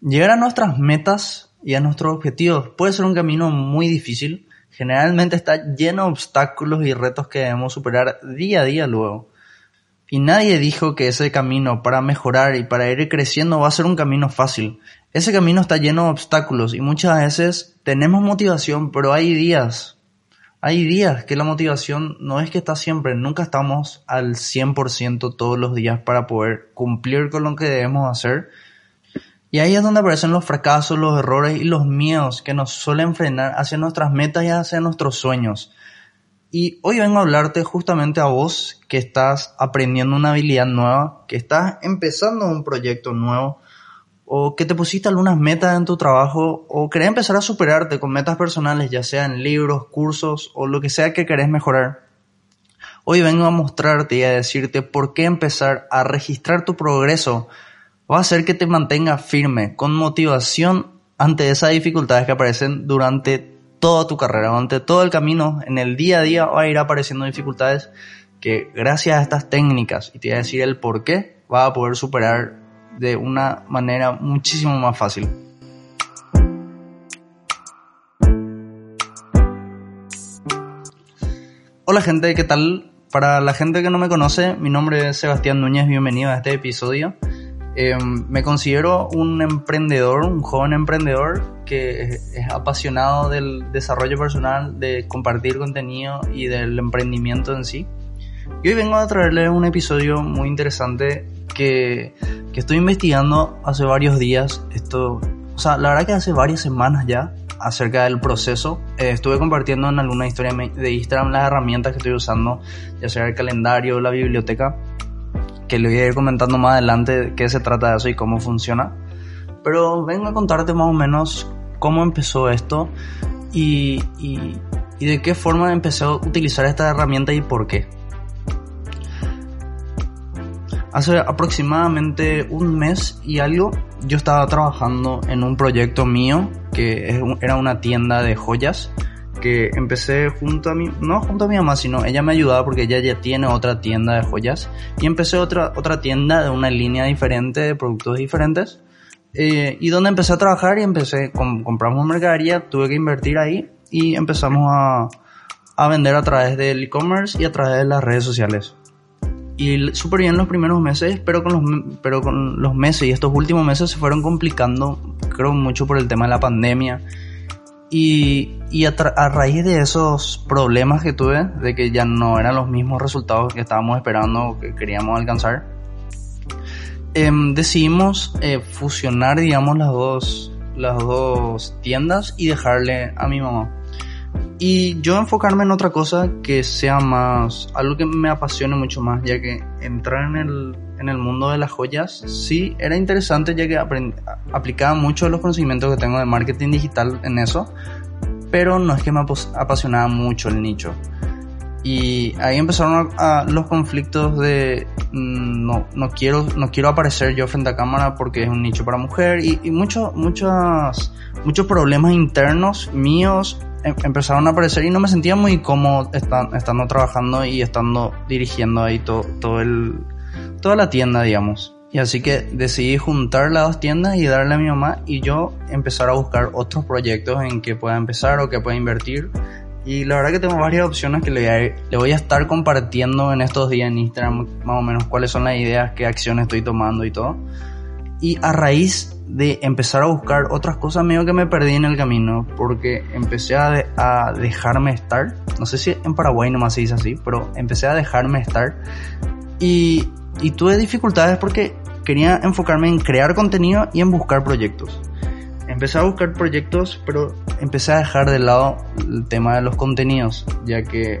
Llegar a nuestras metas y a nuestros objetivos puede ser un camino muy difícil. Generalmente está lleno de obstáculos y retos que debemos superar día a día luego. Y nadie dijo que ese camino para mejorar y para ir creciendo va a ser un camino fácil. Ese camino está lleno de obstáculos y muchas veces tenemos motivación, pero hay días, hay días que la motivación no es que está siempre, nunca estamos al 100% todos los días para poder cumplir con lo que debemos hacer y ahí es donde aparecen los fracasos, los errores y los miedos que nos suelen frenar hacia nuestras metas y hacia nuestros sueños. Y hoy vengo a hablarte justamente a vos que estás aprendiendo una habilidad nueva, que estás empezando un proyecto nuevo, o que te pusiste algunas metas en tu trabajo, o querés empezar a superarte con metas personales, ya sea en libros, cursos o lo que sea que querés mejorar. Hoy vengo a mostrarte y a decirte por qué empezar a registrar tu progreso va a hacer que te mantenga firme, con motivación ante esas dificultades que aparecen durante toda tu carrera, durante todo el camino, en el día a día va a ir apareciendo dificultades que gracias a estas técnicas, y te voy a decir el por qué, va a poder superar de una manera muchísimo más fácil. Hola gente, ¿qué tal? Para la gente que no me conoce, mi nombre es Sebastián Núñez, bienvenido a este episodio. Em, me considero un emprendedor, un joven emprendedor que es, apasionado del desarrollo personal, de compartir contenido y del emprendimiento en sí. Y hoy vengo a traerles un episodio muy interesante que, que estoy investigando hace varios días. Esto, o sea, la verdad que hace varias semanas ya acerca del proceso. Eh, estuve compartiendo en alguna historia de Instagram las herramientas que estoy usando, ya sea el calendario, la biblioteca que le voy a ir comentando más adelante qué se trata de eso y cómo funciona. Pero vengo a contarte más o menos cómo empezó esto y, y, y de qué forma empecé a utilizar esta herramienta y por qué. Hace aproximadamente un mes y algo yo estaba trabajando en un proyecto mío que era una tienda de joyas que empecé junto a mi, no junto a mi mamá, sino ella me ayudaba porque ella ya tiene otra tienda de joyas. Y empecé otra, otra tienda de una línea diferente de productos diferentes. Eh, y donde empecé a trabajar y empecé, con, compramos mercadería, tuve que invertir ahí y empezamos a, a vender a través del e-commerce y a través de las redes sociales. Y súper bien los primeros meses, pero con, los, pero con los meses y estos últimos meses se fueron complicando, creo mucho por el tema de la pandemia y, y a, raíz de esos problemas que tuve, de que ya no eran los mismos resultados que estábamos esperando o que queríamos alcanzar, em, decidimos eh, fusionar, digamos, las dos, las dos tiendas y dejarle a mi mamá. Y yo enfocarme en otra cosa que sea más, algo que me apasione mucho más, ya que entrar en el, en el mundo de las joyas sí era interesante, ya que aplicaba mucho los conocimientos que tengo de marketing digital en eso, pero no es que me apasionaba mucho el nicho. Y ahí empezaron los conflictos de mm, no, no, quiero, no quiero aparecer yo frente a cámara porque es un nicho para mujer y, y muchos muchos muchos problemas internos míos empezaron a aparecer y no me sentía muy cómodo estando trabajando y estando dirigiendo ahí todo, todo el, toda la tienda, digamos. Y así que decidí juntar las dos tiendas y darle a mi mamá y yo empezar a buscar otros proyectos en que pueda empezar o que pueda invertir. Y la verdad que tengo varias opciones que le, le voy a estar compartiendo en estos días en Instagram, más o menos cuáles son las ideas, qué acciones estoy tomando y todo. Y a raíz de empezar a buscar otras cosas, medio que me perdí en el camino, porque empecé a, a dejarme estar. No sé si en Paraguay nomás se dice así, pero empecé a dejarme estar. Y, y tuve dificultades porque quería enfocarme en crear contenido y en buscar proyectos. Empecé a buscar proyectos, pero empecé a dejar de lado el tema de los contenidos, ya que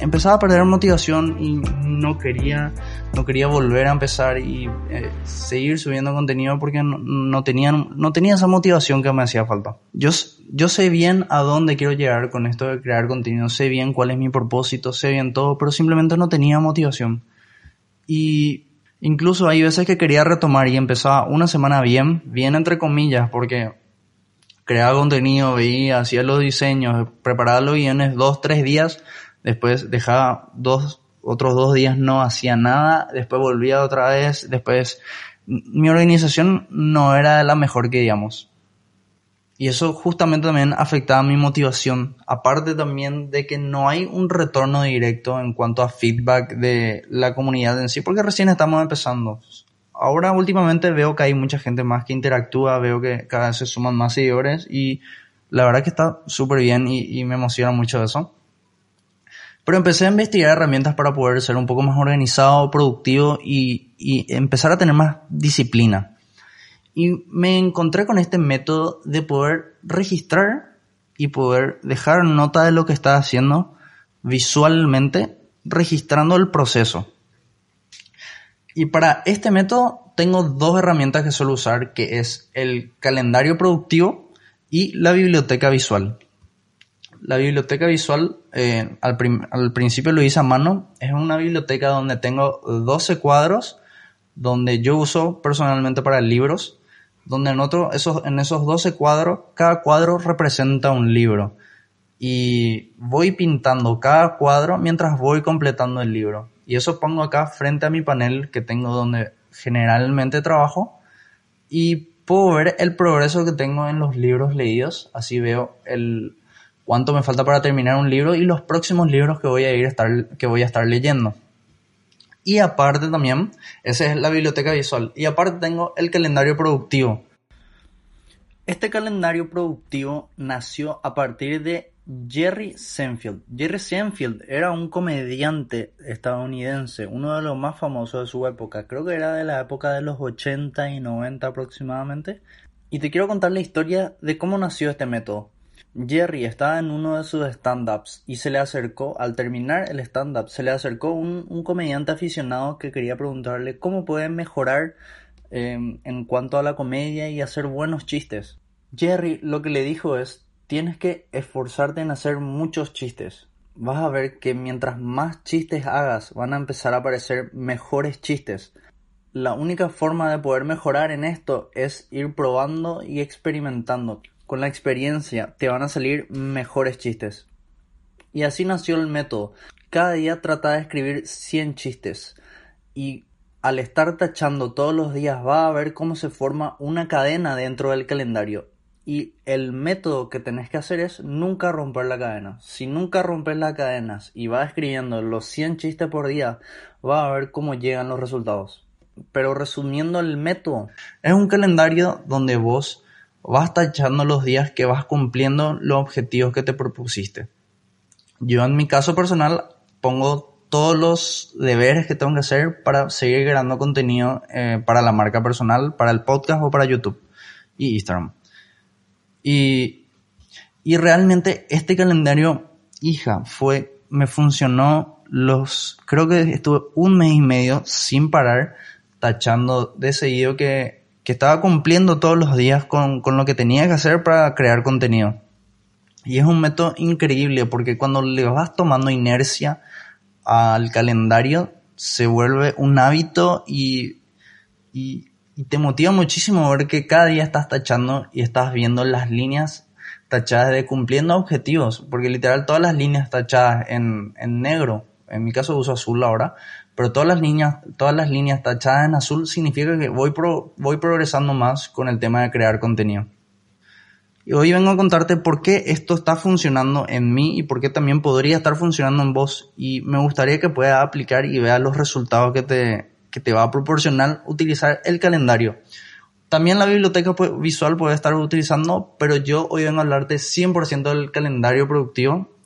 empezaba a perder motivación y no quería, no quería volver a empezar y eh, seguir subiendo contenido porque no, no, tenía, no tenía esa motivación que me hacía falta. Yo, yo sé bien a dónde quiero llegar con esto de crear contenido, sé bien cuál es mi propósito, sé bien todo, pero simplemente no tenía motivación. Y Incluso hay veces que quería retomar y empezaba una semana bien, bien entre comillas, porque creaba contenido, veía, hacía los diseños, preparaba los guiones dos, tres días, después dejaba dos, otros dos días no hacía nada, después volvía otra vez, después mi organización no era la mejor que digamos. Y eso justamente también afectaba mi motivación. Aparte también de que no hay un retorno directo en cuanto a feedback de la comunidad en sí, porque recién estamos empezando. Ahora últimamente veo que hay mucha gente más que interactúa, veo que cada vez se suman más seguidores y la verdad que está súper bien y, y me emociona mucho eso. Pero empecé a investigar herramientas para poder ser un poco más organizado, productivo y, empezar a tener más disciplina. Y me encontré con este método de poder registrar y poder dejar nota de lo que estaba haciendo visualmente, registrando el proceso. Y para este método tengo dos herramientas que suelo usar, que es el calendario productivo y la biblioteca visual. La biblioteca visual, eh, al, al, principio lo hice a mano, es una biblioteca donde tengo 12 cuadros, donde yo uso personalmente para libros, donde en, otro, esos, en esos 12 cuadros, cada cuadro representa un libro. Y voy pintando cada cuadro mientras voy completando el libro. Y eso pongo acá frente a mi panel que tengo donde generalmente trabajo. Y puedo ver el progreso que tengo en los libros leídos. Así veo el cuánto me falta para terminar un libro y los próximos libros que voy a ir a estar, que voy a estar leyendo. Y aparte también, esa es la biblioteca visual. Y aparte tengo el calendario productivo. Este calendario productivo nació a partir de Jerry Seinfeld. Jerry Seinfeld era un comediante estadounidense, uno de los más famosos de su época. Creo que era de la época de los 80 y 90 aproximadamente. Y te quiero contar la historia de cómo nació este método. Jerry estaba en uno de sus stand-ups y se le acercó, al terminar el stand-up, se le acercó un, comediante aficionado que quería preguntarle cómo puede mejorar em, en cuanto a la comedia y hacer buenos chistes. Jerry lo que le dijo es, tienes que esforzarte en hacer muchos chistes. Vas a ver que mientras más chistes hagas, van a empezar a aparecer mejores chistes. La única forma de poder mejorar en esto es ir probando y experimentando con la experiencia te van a salir mejores chistes. Y así nació el método. Cada día trata de escribir 100 chistes. Y al estar tachando todos los días va a ver cómo se forma una cadena dentro del calendario. Y el método que tenés que hacer es nunca romper la cadena. Si nunca rompes las cadenas y vas escribiendo los 100 chistes por día, va a ver cómo llegan los resultados. Pero resumiendo el método, es un calendario donde vos vas tachando los días que vas cumpliendo los objetivos que te propusiste. Yo en mi caso personal pongo todos los deberes que tengo que hacer para seguir creando contenido eh, para la marca personal, para el podcast o para YouTube y Instagram. Y, y realmente este calendario, hija, fue, me funcionó los, creo que estuve un mes y medio sin parar tachando de seguido que estaba cumpliendo todos los días con, con, lo que tenía que hacer para crear contenido. Y es un método increíble porque cuando le vas tomando inercia al calendario, se vuelve un hábito y, y, y te motiva muchísimo ver que cada día estás tachando y estás viendo las líneas tachadas de cumpliendo objetivos, porque literal todas las líneas tachadas en, en negro, en mi caso uso azul ahora, pero todas las líneas, todas las líneas tachadas en azul significa que voy, voy progresando más con el tema de crear contenido. Y hoy vengo a contarte por qué esto está funcionando en mí y por qué también podría estar funcionando en vos. Y me gustaría que puedas aplicar y veas los resultados que te, que te va a proporcionar utilizar el calendario. También la biblioteca visual puede estar utilizando, pero yo hoy vengo a hablarte 100% del calendario productivo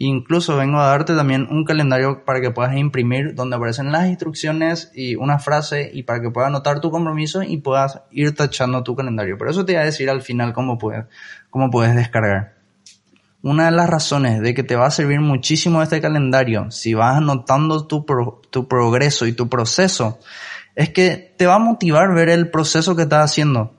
Incluso vengo a darte también un calendario para que puedas imprimir donde aparecen las instrucciones y una frase y para que puedas anotar tu compromiso y puedas ir tachando tu calendario. Pero eso te voy a decir al final cómo puedes, cómo puedes descargar. Una de las razones de que te va a servir muchísimo este calendario, si vas anotando tu, tu progreso y tu proceso, es que te va a motivar ver el proceso que estás haciendo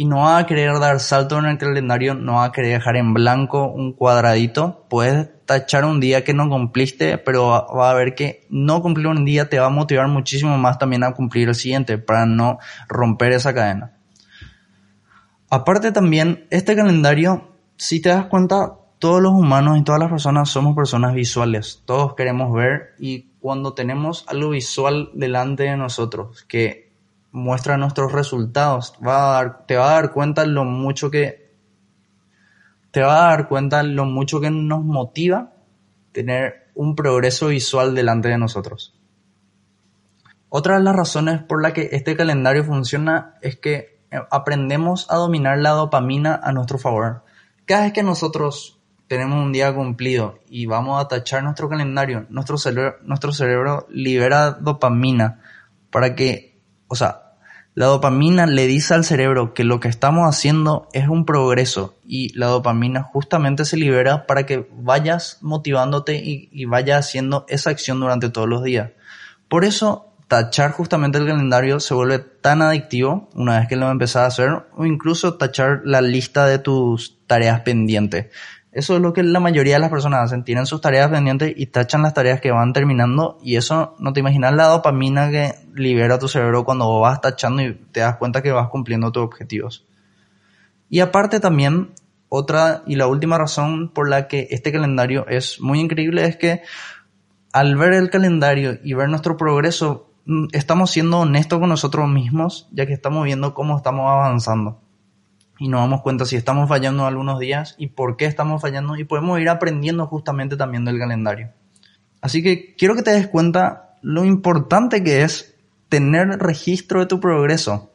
y no va a querer dar salto en el calendario, no va a querer dejar en blanco un cuadradito. Puedes tachar un día que no cumpliste, pero va a ver que no cumplir un día te va a motivar muchísimo más también a cumplir el siguiente para no romper esa cadena. Aparte también, este calendario, si te das cuenta, todos los humanos y todas las personas somos personas visuales. Todos queremos ver y cuando tenemos algo visual delante de nosotros, que muestra nuestros resultados. Va a dar, te va a dar cuenta lo mucho que te va a dar cuenta lo mucho que nos motiva tener un progreso visual delante de nosotros. Otra de las razones por la que este calendario funciona es que eh, aprendemos a dominar la dopamina a nuestro favor. Cada vez que nosotros tenemos un día cumplido y vamos a tachar nuestro calendario, nuestro cerebro, nuestro cerebro libera dopamina para que, o sea, la dopamina le dice al cerebro que lo que estamos haciendo es un progreso y la dopamina justamente se libera para que vayas motivándote y, vayas haciendo esa acción durante todos los días. Por eso tachar justamente el calendario se vuelve tan adictivo una vez que lo empezás a hacer o incluso tachar la lista de tus tareas pendientes. Eso es lo que la mayoría de las personas hacen, tienen sus tareas pendientes y tachan las tareas que van terminando y eso no te imaginas la dopamina que libera tu cerebro cuando vas tachando y te das cuenta que vas cumpliendo tus objetivos. Y aparte también, otra y la última razón por la que este calendario es muy increíble es que al ver el calendario y ver nuestro progreso Mm, estamos siendo honestos con nosotros mismos, ya que estamos viendo cómo estamos avanzando. Y nos damos cuenta si estamos fallando algunos días y por qué estamos fallando y podemos ir aprendiendo justamente también del calendario. Así que quiero que te des cuenta lo importante que es tener registro de tu progreso.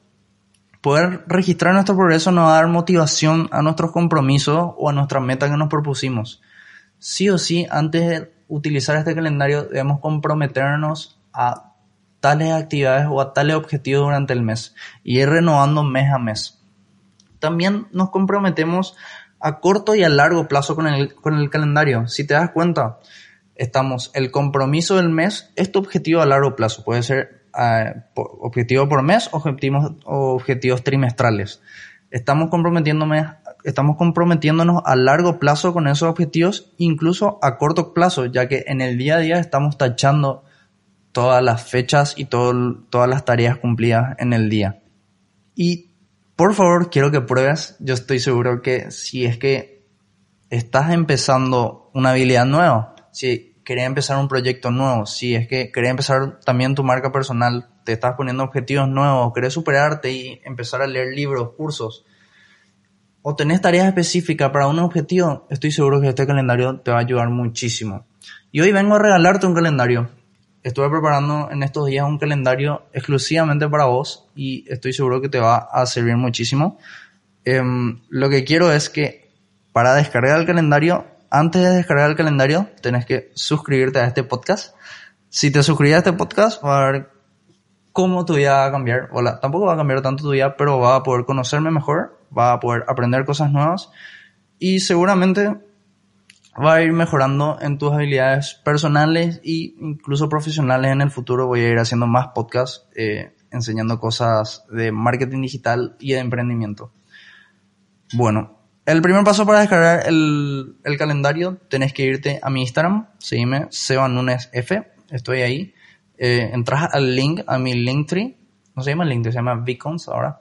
Poder registrar nuestro progreso nos va a dar motivación a nuestros compromisos o a nuestra meta que nos propusimos. Sí o sí, antes de utilizar este calendario debemos comprometernos a tales actividades o a tales objetivos durante el mes y ir renovando mes a mes. También nos comprometemos a corto y a largo plazo con el, con el calendario. Si te das cuenta, estamos, el compromiso del mes es tu objetivo a largo plazo. Puede ser eh, objetivo por mes o objetivos, objetivos trimestrales. Estamos estamos comprometiéndonos a largo plazo con esos objetivos, incluso a corto plazo, ya que en el día a día estamos tachando todas las fechas y todas las tareas cumplidas en el día. Y por favor, quiero que pruebes. Yo estoy seguro que si es que estás empezando una habilidad nueva, si querés empezar un proyecto nuevo, si es que querés empezar también tu marca personal, te estás poniendo objetivos nuevos, querés superarte y empezar a leer libros, cursos, o tenés tareas específicas para un objetivo, estoy seguro que este calendario te va a ayudar muchísimo. Y hoy vengo a regalarte un calendario estuve preparando en estos días un calendario exclusivamente para vos y estoy seguro que te va a servir muchísimo. Em, lo que quiero es que para descargar el calendario, antes de descargar el calendario, tenés que suscribirte a este podcast. Si te suscribes a este podcast, va a ver cómo tu vida va a cambiar. Hola, tampoco va a cambiar tanto tu vida, pero va a poder conocerme mejor, va a poder aprender cosas nuevas y seguramente va a ir mejorando en tus habilidades personales e incluso profesionales en el futuro. Voy a ir haciendo más podcasts eh, enseñando cosas de marketing digital y de emprendimiento. Bueno, el primer paso para descargar el, calendario tenés que irte a mi Instagram, seguime, Seba Nunes F, estoy ahí. Eh, entras al link, a mi Linktree, no se llama Linktree, se llama Beacons ahora.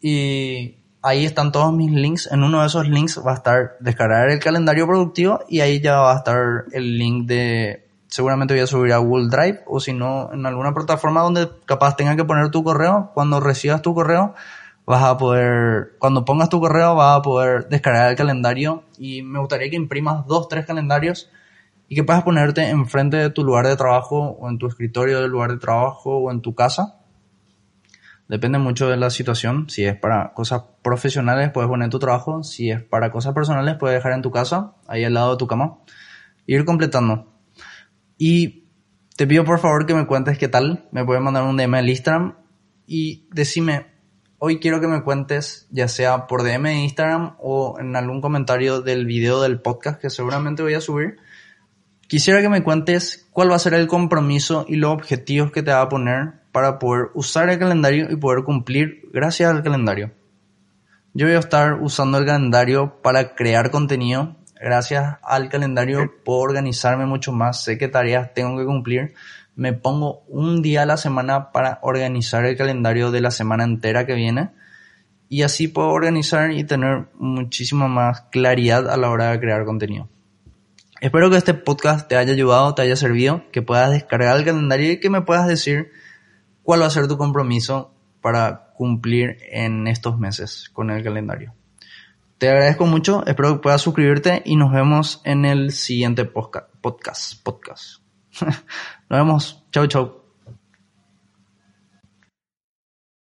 Y ahí están todos mis links. En uno de esos links va a estar descargar el calendario productivo y ahí ya va a estar el link de, seguramente voy a subir a Google Drive o si no, en alguna plataforma donde capaz tenga que poner tu correo. Cuando recibas tu correo, vas a poder, cuando pongas tu correo, vas a poder descargar el calendario y me gustaría que imprimas dos, tres calendarios y que puedas ponerte enfrente de tu lugar de trabajo o en tu escritorio del lugar de trabajo o en tu casa Depende mucho de la situación. Si es para cosas profesionales, puedes poner tu trabajo. Si es para cosas personales, puedes dejar en tu casa, ahí al lado de tu cama. Ir completando. Y te pido por favor que me cuentes qué tal. Me puedes mandar un DM al Instagram y decime, hoy quiero que me cuentes, ya sea por DM de Instagram o en algún comentario del video del podcast que seguramente voy a subir. Quisiera que me cuentes cuál va a ser el compromiso y los objetivos que te va a poner para poder usar el calendario y poder cumplir gracias al calendario. Yo voy a estar usando el calendario para crear contenido. Gracias al calendario puedo organizarme mucho más, sé qué tareas tengo que cumplir. Me pongo un día a la semana para organizar el calendario de la semana entera que viene. Y así puedo organizar y tener muchísima más claridad a la hora de crear contenido. Espero que este podcast te haya ayudado, te haya servido, que puedas descargar el calendario y que me puedas decir cuál va a ser tu compromiso para cumplir en estos meses con el calendario. Te agradezco mucho, espero que puedas suscribirte y nos vemos en el siguiente podcast. podcast. nos vemos. Chau, chau.